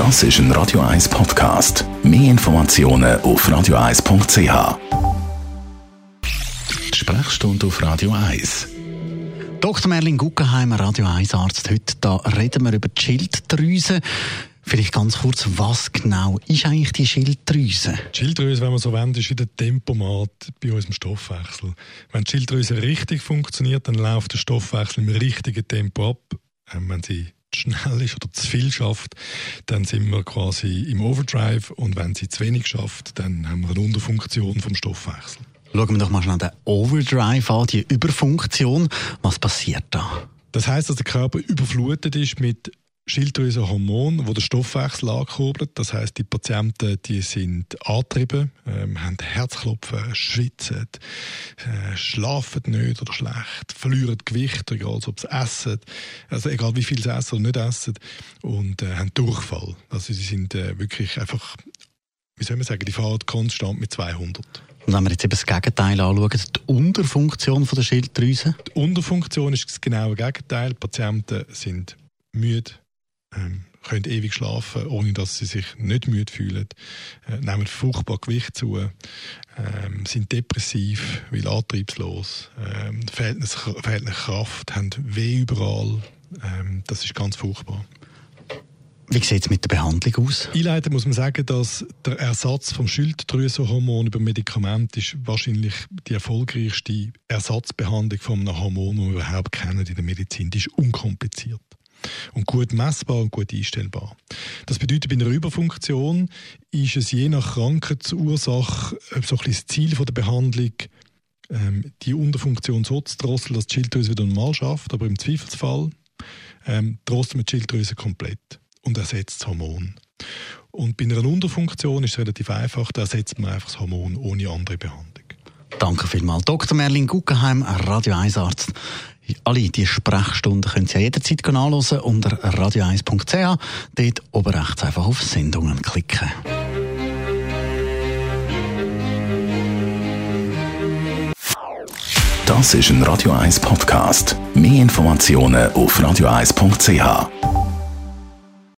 Das ist ein Radio 1 Podcast. Mehr Informationen auf radio1.ch. Sprechstunde auf Radio 1. Dr. Merlin Guggenheimer, Radio 1 Arzt. Heute da reden wir über die Schilddrüse. Vielleicht ganz kurz, was genau ist eigentlich die Schilddrüse? Die Schilddrüse, wenn man so wendet, ist wie der Tempomat bei unserem Stoffwechsel. Wenn die Schilddrüse richtig funktioniert, dann läuft der Stoffwechsel im richtigen Tempo ab. Ähm, wenn sie schnell ist oder zu viel schafft, dann sind wir quasi im Overdrive und wenn sie zu wenig schafft, dann haben wir eine Unterfunktion vom Stoffwechsel. Schauen wir doch mal schnell den Overdrive an, die Überfunktion. Was passiert da? Das heißt, dass der Körper überflutet ist mit Schilddrüsenhormon, wo der Stoffwechsel ankurbelt. Das heißt, die Patienten, die sind angetrieben, ähm, haben Herzklopfen, schwitzen, äh, schlafen nicht oder schlecht, verlieren Gewicht, egal ob sie essen, also egal wie viel sie essen oder nicht essen, und äh, haben Durchfall. Also sie sind äh, wirklich einfach, wie soll man sagen, die fahren konstant mit 200. Und wenn wir jetzt eben das Gegenteil anschauen, die Unterfunktion von der Schilddrüse? Die Unterfunktion ist das genaue Gegenteil. Die Patienten sind müde, ähm, können ewig schlafen, ohne dass sie sich nicht müde fühlen, äh, nehmen furchtbar Gewicht zu, ähm, sind depressiv, weil antriebslos, ähm, fehlt ihnen Kraft, haben weh überall. Ähm, das ist ganz furchtbar. Wie sieht es mit der Behandlung aus? Einleitend muss man sagen, dass der Ersatz vom Schilddrüsenhormon über Medikament ist wahrscheinlich die erfolgreichste Ersatzbehandlung von einem Hormon, das wir überhaupt kennen in der Medizin. Die ist unkompliziert und gut messbar und gut einstellbar. Das bedeutet, bei einer Überfunktion ist es je nach Krankheitsursache so das Ziel der Behandlung, ähm, die Unterfunktion so zu drosseln, dass die Schilddrüse wieder normal schafft, aber im Zweifelsfall ähm, drosselt man die Schilddrüse komplett und ersetzt das Hormon. Und bei einer Unterfunktion ist es relativ einfach, da ersetzt man einfach das Hormon ohne andere Behandlung. Danke vielmals. Dr. Merlin Guggenheim, Radio 1 Arzt. Alle diese Sprechstunden können Sie ja jederzeit anhören unter radio1.ch. Dort oben rechts einfach auf Sendungen klicken. Das ist ein Radio 1 Podcast. Mehr Informationen auf radio1.ch.